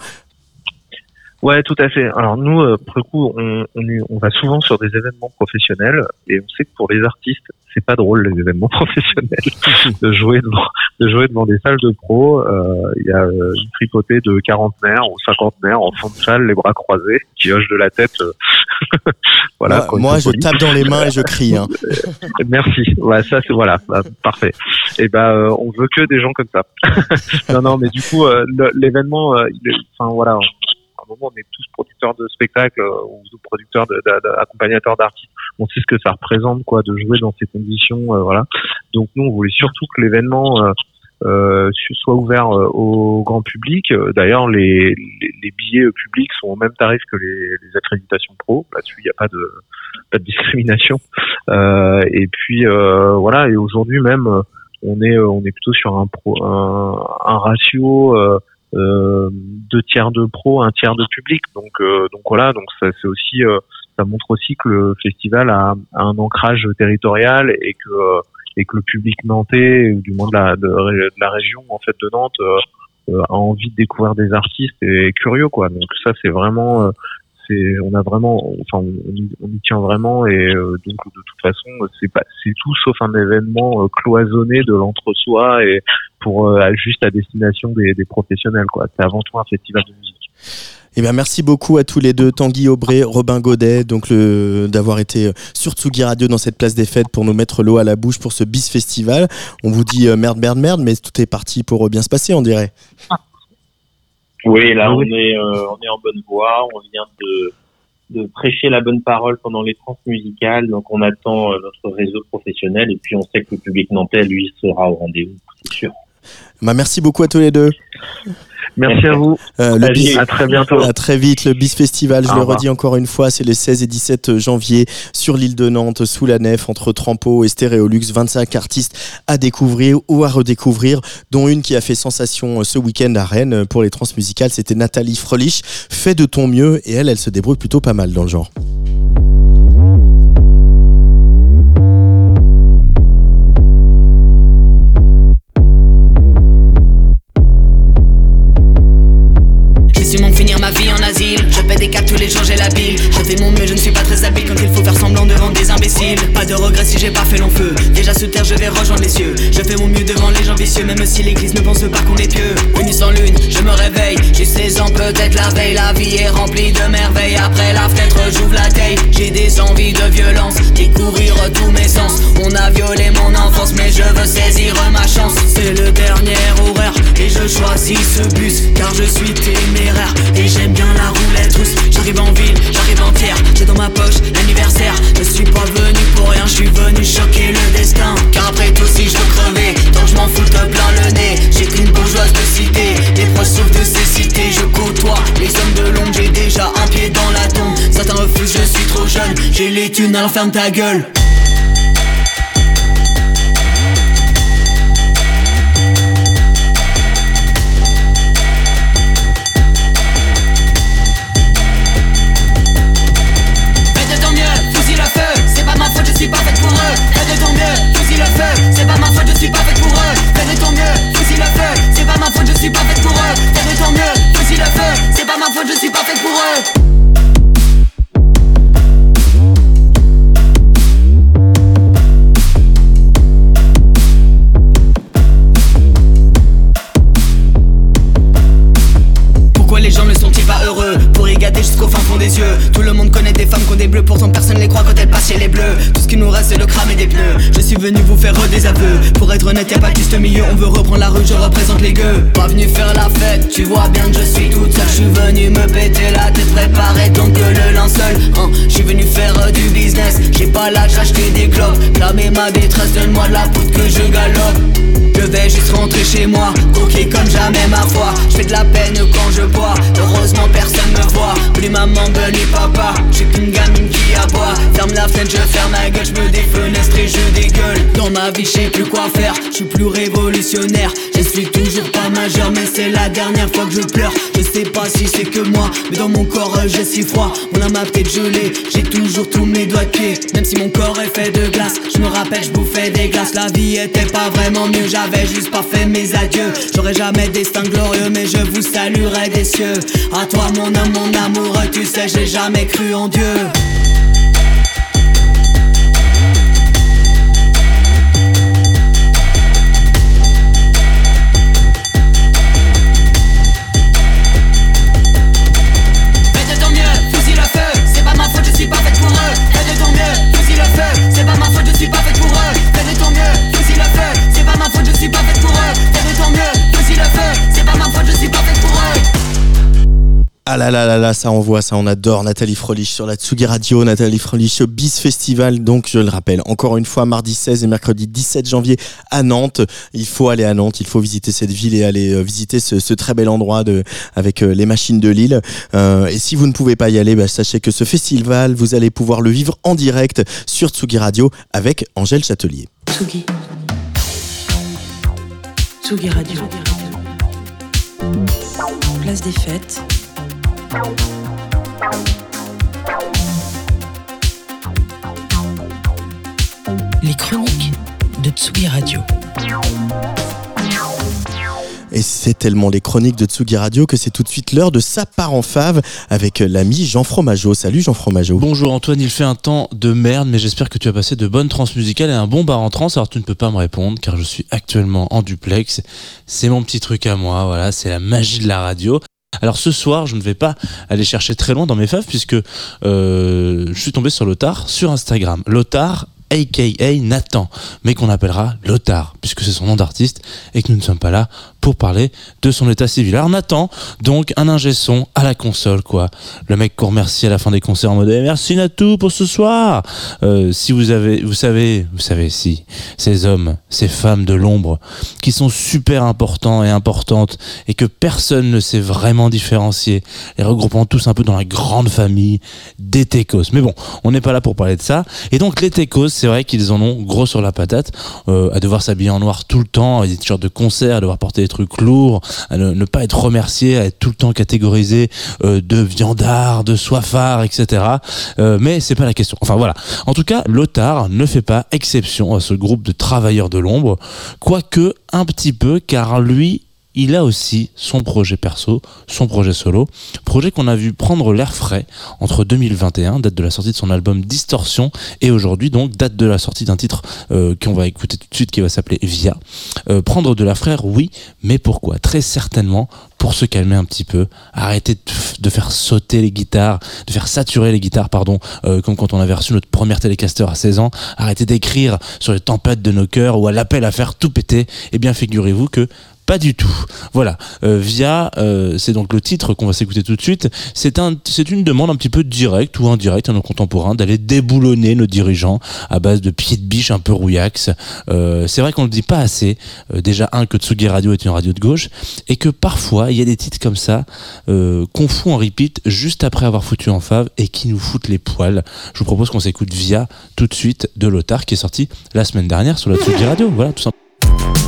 Ouais, tout à fait. Alors nous, euh, pour le coup, on, on, on va souvent sur des événements professionnels et on sait que pour les artistes, c'est pas drôle les événements <laughs> professionnels de jouer devant de jouer devant des salles de pro. Euh, Il y a euh, une tripotée de quarantenaires ou cinquantenaires en fond de salle, les bras croisés, qui hochent de la tête. euh, <laughs> voilà. moi, je tape dans les mains et je crie. Hein. <laughs> Merci. Ouais, ça c'est voilà, bah, parfait. Et ben euh, on veut que des gens comme ça. non non, mais du coup euh, l'événement, euh, enfin voilà, un moment on est tous producteurs de spectacles euh, ou producteurs de- de- de- accompagnateurs d'artistes. On sait ce que ça représente quoi de jouer dans ces conditions, euh, voilà. Donc nous on voulait surtout que l'événement euh, euh, soit ouvert euh, au grand public. D'ailleurs, les, les, les billets publics sont au même tarif que les, les accréditations pro. Là-dessus, il n'y a pas de pas de discrimination. <laughs> Et puis voilà. Et aujourd'hui même, on est on est plutôt sur un pro un, un ratio euh, deux tiers de pro, un tiers de public. Donc euh, donc voilà. Donc ça c'est aussi euh, ça montre aussi que le festival a, un ancrage territorial et que euh, et que le public nantais du moins de la de, la région en fait de Nantes euh, euh, a envie de découvrir des artistes et est curieux quoi. Donc ça c'est vraiment euh, c'est on a vraiment enfin on, y- on y tient vraiment et euh, donc de toute façon c'est pas c'est tout sauf un événement euh, cloisonné de l'entre-soi et pour euh, juste à destination des, des professionnels quoi. C'est avant tout un festival de musique. Eh bien, merci beaucoup à tous les deux, Tanguy Aubray, Robin Godet, donc le, d'avoir été sur Tsugi Radio dans cette place des fêtes pour nous mettre l'eau à la bouche pour ce bis festival. On vous dit merde, merde, merde, mais tout est parti pour bien se passer, on dirait. Oui, là on est euh, on est en bonne voie. On vient de de prêcher la bonne parole pendant les trans musicales. Donc on attend euh, notre réseau professionnel et puis on sait que le public nantais lui sera au rendez-vous, c'est sûr. Bah, merci beaucoup à tous les deux. Merci à vous. Euh, le bis, à très bientôt. À très vite. Le bis festival, je Au le revoir. redis encore une fois, c'est les 16 et 17 janvier sur l'île de Nantes, sous la nef, entre Trampo et Stéréolux. 25 artistes à découvrir ou à redécouvrir, dont une qui a fait sensation euh, ce week-end à Rennes euh, pour les transmusicales. C'était Nathalie Frelich. Fais de ton mieux et elle, elle se débrouille plutôt pas mal dans le genre. si finir ma vie en asile. Je paie des 4 vais changer la ville. Je fais mon mieux, je ne suis pas très habile quand il faut faire semblant devant des imbéciles. Pas de regret si j'ai pas fait long feu. Déjà sous terre, je vais rejoindre les cieux. Je fais mon mieux devant les gens vicieux, même si l'église ne pense pas qu'on est pieux. Une sans lune, je me réveille. J'ai 16 ans, peut-être la veille. La vie est remplie de merveilles. Après la fenêtre, j'ouvre la taille. J'ai des envies de violence, découvrir tous mes sens. On a violé mon enfance, mais je veux saisir ma chance. C'est le dernier horaire et je choisis ce bus car je suis téméraire et j'aime bien la roulette russe. J'arrive ville, j'arrive en terre, j'ai dans ma poche l'anniversaire. Je suis pas venu pour rien, je suis venu choquer le destin. Car après tout, si je veux crever, tant je m'en fous de plein le nez. J'ai qu'une bourgeoise de cité, les proches souffrent de cécité. Je côtoie les hommes de l'ombre, j'ai déjà un pied dans la tombe. Certains refusent, je suis trop jeune. J'ai les thunes, ferme ta gueule. Y'a pas juste milieu? On veut reprendre la rue je représente les gueux Pas venu faire la fête Tu vois bien que je suis toute seule Je suis venu me péter la tête Préparer donc que le linceul hein. Je suis venu faire euh, du business J'ai pas l'âge d'acheter des globes Clamer ma détresse Donne-moi la poudre que je galope je vais juste rentrer chez moi, coquer comme jamais ma foi. Je fais de la peine quand je bois, heureusement personne me voit. Plus maman, ni papa, j'ai qu'une gamine qui aboie. Ferme la fenêtre, je ferme ma gueule, je me défenestre et je dégueule. Dans ma vie, je plus quoi faire, je suis plus révolutionnaire. Je suis toujours pas majeur, mais c'est la dernière fois que je pleure. Je sais pas si c'est que moi, mais dans mon corps, euh, je suis froid. Mon âme a peut-être gelé, j'ai toujours tous mes doigts de pied. Même si mon corps est fait de glace, je me rappelle, je bouffais des glaces. La vie était pas vraiment mieux, j'avais juste pas fait mes adieux. J'aurais jamais destin glorieux, mais je vous saluerai des cieux. À toi, mon homme, mon amoureux, tu sais, j'ai jamais cru en Dieu. Ah là là là ça envoie, ça on adore. Nathalie Frolich sur la Tsugi Radio, Nathalie Frolich au BIS Festival. Donc je le rappelle, encore une fois, mardi 16 et mercredi 17 janvier à Nantes. Il faut aller à Nantes, il faut visiter cette ville et aller euh, visiter ce, très bel endroit avec euh, les machines de Lille. Euh, et si vous ne pouvez pas y aller, bah, sachez que ce festival, vous allez pouvoir le vivre en direct sur Tsugi Radio avec Angèle Châtelier. Tsugi. Tsugi Radio. Place des fêtes. Les chroniques de Tsugi Radio. Et c'est tellement les chroniques de Tsugi Radio que c'est tout de suite l'heure de sa part en fave avec l'ami Jean Fromageau. Salut Jean Fromageau. Bonjour Antoine, il fait un temps de merde, mais j'espère que tu as passé de bonnes transmusicales et un bon bar en trans. Alors tu ne peux pas me répondre car je suis actuellement en duplex. C'est mon petit truc à moi, voilà, c'est la magie de la radio. Alors ce soir, je ne vais pas aller chercher très loin dans mes faves puisque euh, je suis tombé sur Lothar sur Instagram. Lothar aka Nathan, mais qu'on appellera Lothar, puisque c'est son nom d'artiste, et que nous ne sommes pas là pour parler de son état civil. Alors Nathan, donc un ingé son à la console, quoi. Le mec qu'on remercie à la fin des concerts en mode Eh, merci Natou pour ce soir. Euh, si vous avez, vous savez, vous savez si ces hommes, ces femmes de l'ombre, qui sont super importants et importantes, et que personne ne sait vraiment différencier, les regroupant tous un peu dans la grande famille des Técos. Mais bon, on n'est pas là pour parler de ça. Et donc les Técos, c'est vrai qu'ils en ont gros sur la patate, euh, à devoir s'habiller en noir tout le temps, à des t-shirts de concert, à devoir porter des trucs lourds, à ne, pas être remerciés, à être tout le temps catégorisés euh, de viandards, de soifards, etc. Euh, mais c'est pas la question. Enfin voilà. En tout cas, Lothar ne fait pas exception à ce groupe de travailleurs de l'ombre, quoique un petit peu, car lui, il a aussi son projet perso, son projet solo, projet qu'on a vu prendre l'air frais entre 2021, date de la sortie de son album Distorsion, et aujourd'hui donc date de la sortie d'un titre euh, qu'on va écouter tout de suite qui va s'appeler Via. Euh, prendre de l'air frais, oui, mais pourquoi? Très certainement pour se calmer un petit peu, arrêter de faire sauter les guitares, de faire saturer les guitares, pardon, euh, comme quand on avait reçu notre première télécaster à 16 ans, arrêter d'écrire sur les tempêtes de nos cœurs ou à l'appel à faire tout péter, eh bien figurez-vous que Pas du tout. Voilà. Euh, via, euh, c'est donc le titre qu'on va s'écouter tout de suite. C'est un, c'est une demande un petit peu directe ou indirecte à nos contemporains d'aller déboulonner nos dirigeants à base de pieds de biche un peu rouillax. Euh, c'est vrai qu'on le dit pas assez. Euh, déjà un que Tsugi Radio est une radio de gauche et que parfois il y a des titres comme ça qu'on fout en repeat juste après avoir foutu en fave et qui nous foutent les poils. Je vous propose qu'on s'écoute via tout de suite de Lothar qui est sorti la semaine dernière sur la Tsugi Radio. Voilà, tout simplement.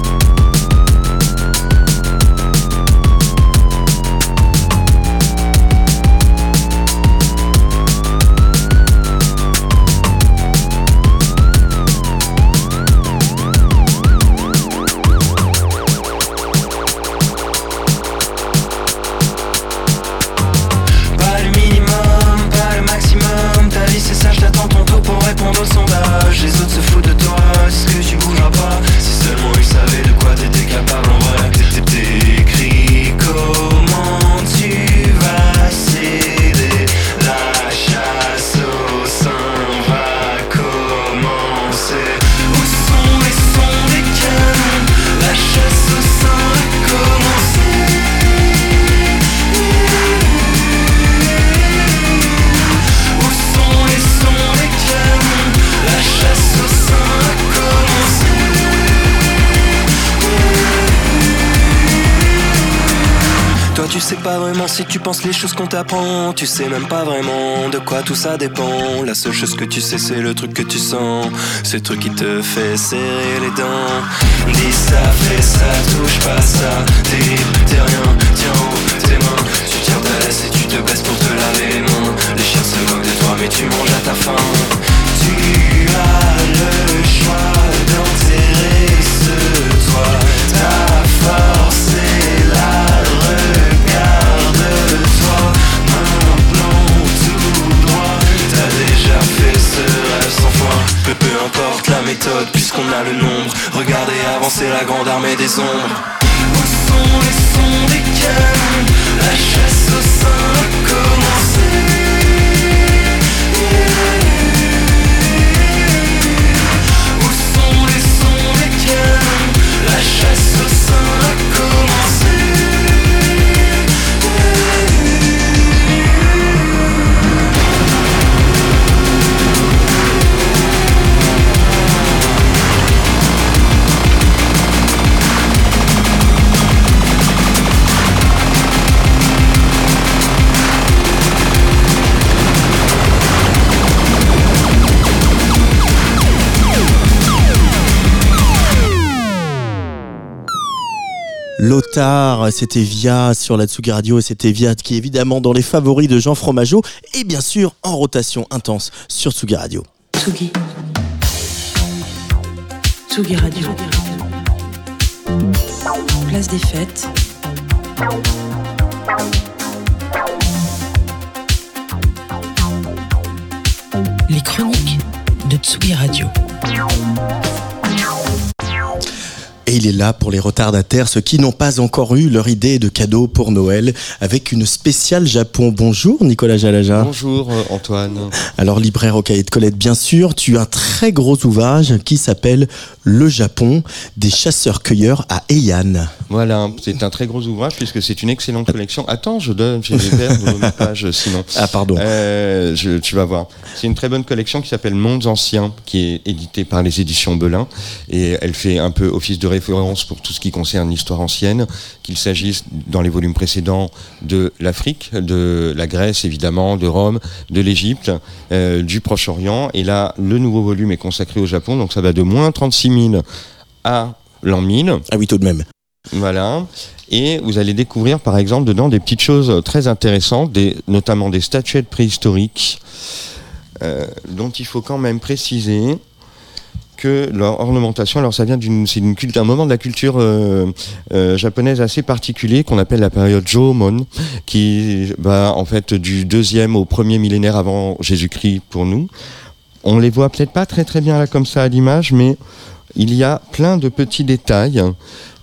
Choses qu'on t'apprend Tu sais même pas vraiment de quoi tout ça dépend. La seule chose que tu sais c'est le truc que tu sens. Ce truc qui te fait serrer les dents. Dis ça, fais ça, touche pas ça. T'es libre, t'es rien, tiens haut tes mains. Tu tiens ta laisse et tu te baisses pour te laver les mains. Les chiens se moquent de toi mais tu manges à ta faim Regardez avancer la grande armée des ombres. Où sont les sons des canons La chasse au sein a C'était Via sur la Tsugi Radio et c'était Via qui est évidemment dans les favoris de Jean Fromageau et bien sûr en rotation intense sur Tsugi Radio. Tsugi. Tsugi Radio. Place des fêtes. Les chroniques de Tsugi Radio. Et il est là pour les retardataires, ceux qui n'ont pas encore eu leur idée de cadeau pour Noël, avec une spéciale Japon. Bonjour Nicolas Jalaja. Bonjour euh, Antoine. Alors libraire au cahier de Colette, bien sûr, tu as un très gros ouvrage qui s'appelle Le Japon, des chasseurs-cueilleurs à Heian. Voilà, c'est un très gros ouvrage puisque c'est une excellente collection. Attends, je donne, j'ai de mes pages sinon. Ah pardon. Euh, je- tu vas voir. C'est une très bonne collection qui s'appelle Mondes Anciens, qui est éditée par les éditions Belin. Et elle fait un peu office de référence pour tout ce qui concerne l'histoire ancienne, qu'il s'agisse dans les volumes précédents de l'Afrique, de la Grèce évidemment, de Rome, de l'Égypte, euh, du Proche-Orient. Et là, le nouveau volume est consacré au Japon, donc ça va de moins 36 000 à l'an 1000. Ah oui, tout de même. Voilà. Et vous allez découvrir, par exemple, dedans des petites choses très intéressantes, des, notamment des statuettes préhistoriques, euh, dont il faut quand même préciser que leur ornementation, alors ça vient d'une, c'est moment de la culture euh, euh, japonaise assez particulier qu'on appelle la période Jomon, qui va en fait du deuxième au premier millénaire avant Jésus-Christ pour nous. On les voit peut-être pas très très bien là comme ça à l'image, mais il y a plein de petits détails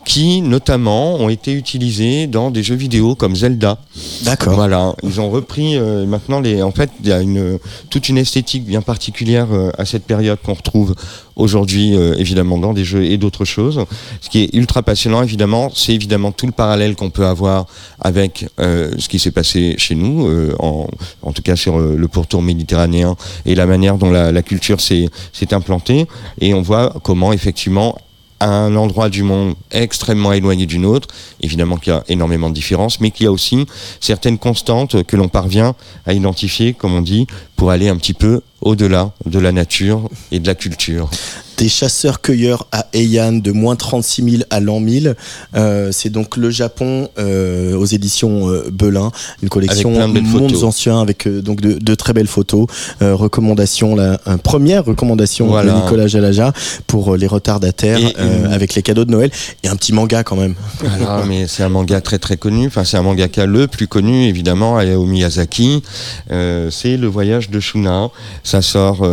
qui notamment ont été utilisés dans des jeux vidéo comme Zelda. D'accord. Voilà, ils ont repris euh, maintenant les. En fait, il y a une toute une esthétique bien particulière euh, à cette période qu'on retrouve aujourd'hui euh, évidemment dans des jeux et d'autres choses. Ce qui est ultra passionnant évidemment, c'est évidemment tout le parallèle qu'on peut avoir avec euh, ce qui s'est passé chez nous, euh, en, en tout cas sur euh, le pourtour méditerranéen et la manière dont la, la culture s'est s'est implantée. Et on voit comment effectivement à un endroit du monde extrêmement éloigné d'une autre, évidemment qu'il y a énormément de différences, mais qu'il y a aussi certaines constantes que l'on parvient à identifier, comme on dit, pour aller un petit peu au-delà de la nature et de la culture. Des chasseurs-cueilleurs à Heian de moins 36 000 à l'an 1000. Euh, c'est donc le Japon euh, aux éditions euh, Belin, une collection de mondes anciens avec donc de, de très belles photos. Recommandation, la première recommandation Voilà. de Nicolas Jalaja pour les retardataires une- avec les cadeaux de Noël et un petit manga quand même. Ah, <laughs> mais c'est un manga très très connu. Enfin, c'est un mangaka le plus connu, évidemment, Hayao Miyazaki. C'est Le Voyage de Shuna. Ça sort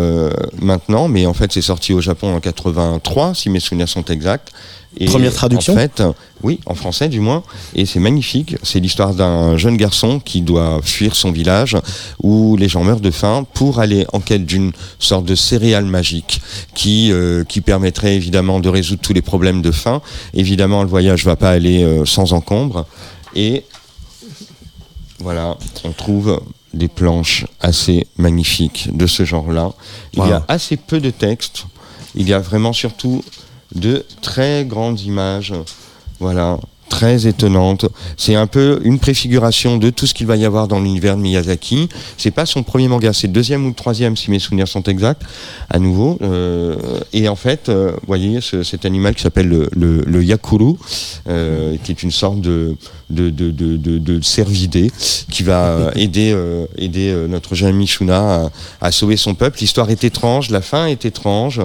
maintenant, mais en fait, c'est sorti au Japon en 83, si mes souvenirs sont exacts. Et Première traduction En fait, oui, en français du moins. Et c'est magnifique. C'est l'histoire d'un jeune garçon qui doit fuir son village où les gens meurent de faim pour aller en quête d'une sorte de céréale magique qui, euh, qui permettrait évidemment de résoudre tous les problèmes de faim. Évidemment, le voyage va pas aller euh, sans encombre. Et voilà, on trouve des planches assez magnifiques de ce genre-là. Il y a assez peu de textes. Il y a vraiment surtout de très grandes images. Voilà. Très étonnantes. C'est un peu une préfiguration de tout ce qu'il va y avoir dans l'univers de Miyazaki. C'est pas son premier manga, c'est le deuxième ou le troisième, si mes souvenirs sont exacts, à nouveau. Euh, et en fait, euh, vous voyez, ce- cet animal qui s'appelle le, le, le yakuru, euh, qui est une sorte de, de, de, de, qui va euh, <laughs> aider, euh, aider euh, notre jeune ami Shuna à, à sauver son peuple. L'histoire est étrange, la fin est étrange.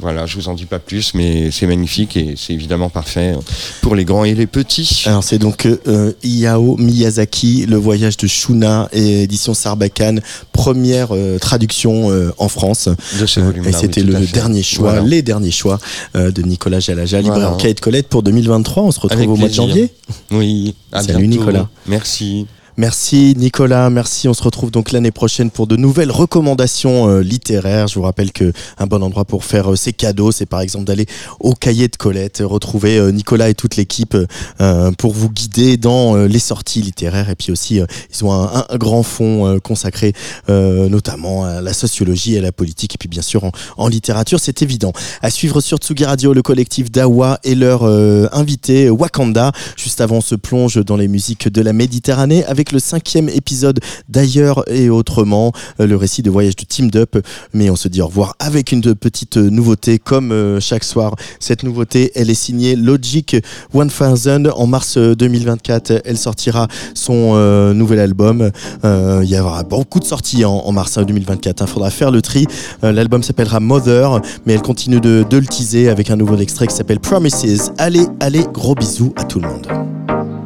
Voilà, je vous en dis pas plus, mais c'est magnifique et c'est évidemment parfait pour les grands et les petits. Alors c'est donc euh, Hayao Miyazaki, le voyage de Shuna et édition Sarbacane, première euh, traduction euh, en France. De ce volume-là, et c'était oui, le dernier choix, Voilà. les derniers choix de Nicolas Jalaja, libraire Voilà. en Colette pour 2023. On se retrouve Avec au mois de plaisir. janvier. Oui, à Salut. Nicolas. Merci. Merci Nicolas, merci. On se retrouve donc l'année prochaine pour de nouvelles recommandations euh, littéraires. Je vous rappelle que un bon endroit pour faire euh, ses cadeaux, c'est par exemple d'aller au cahier de Colette, retrouver euh, Nicolas et toute l'équipe euh, pour vous guider dans les sorties littéraires. Et puis aussi, ils ont un, grand fond euh, consacré notamment à la sociologie et à la politique. Et puis bien sûr en, en littérature, c'est évident. À suivre sur Tsugi Radio, le collectif Dawa et leur invité Wakanda. Juste avant, on se plonge dans les musiques de la Méditerranée avec le cinquième épisode d'ailleurs et autrement, euh, le récit de voyage de Team Up. Mais on se dit au revoir avec une petite nouveauté comme euh, chaque soir. Cette nouveauté, elle est signée Logic 1000 en mars euh, 2024. Elle sortira son euh, nouvel album. Euh, il y aura beaucoup de sorties en, mars 2024. Il faudra faire le tri. Euh, L'album s'appellera Mother, mais elle continue de, de le teaser avec un nouveau extrait qui s'appelle Promises. Allez, allez, gros bisous à tout le monde.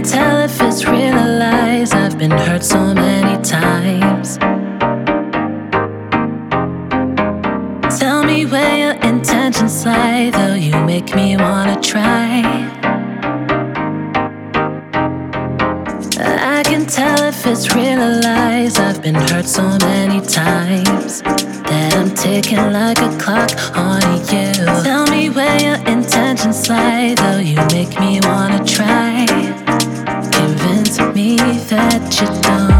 I can tell if it's real or lies. I've been hurt so many times. Tell me where your intentions lie, though you make me wanna try. I can tell if it's real or lies. I've been hurt so many times that I'm ticking like a clock on you. Tell me where your intentions lie, though you make me wanna try. Me that you. Don't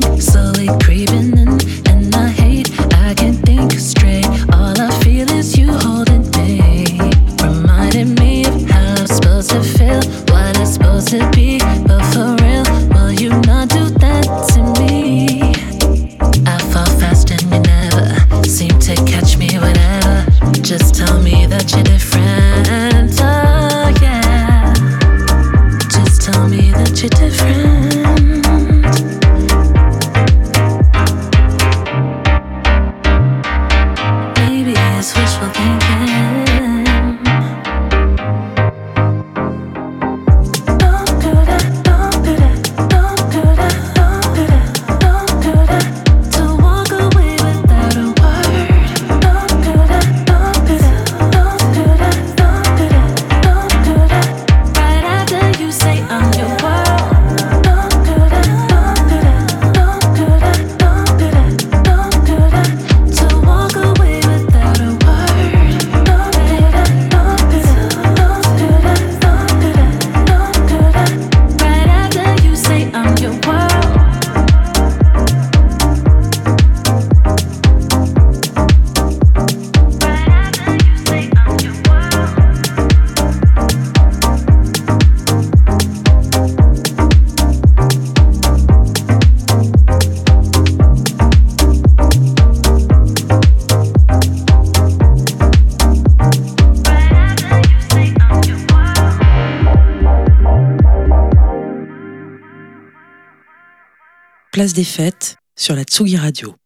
mind slowly creeping in. Des fêtes sur la Tsugi Radio.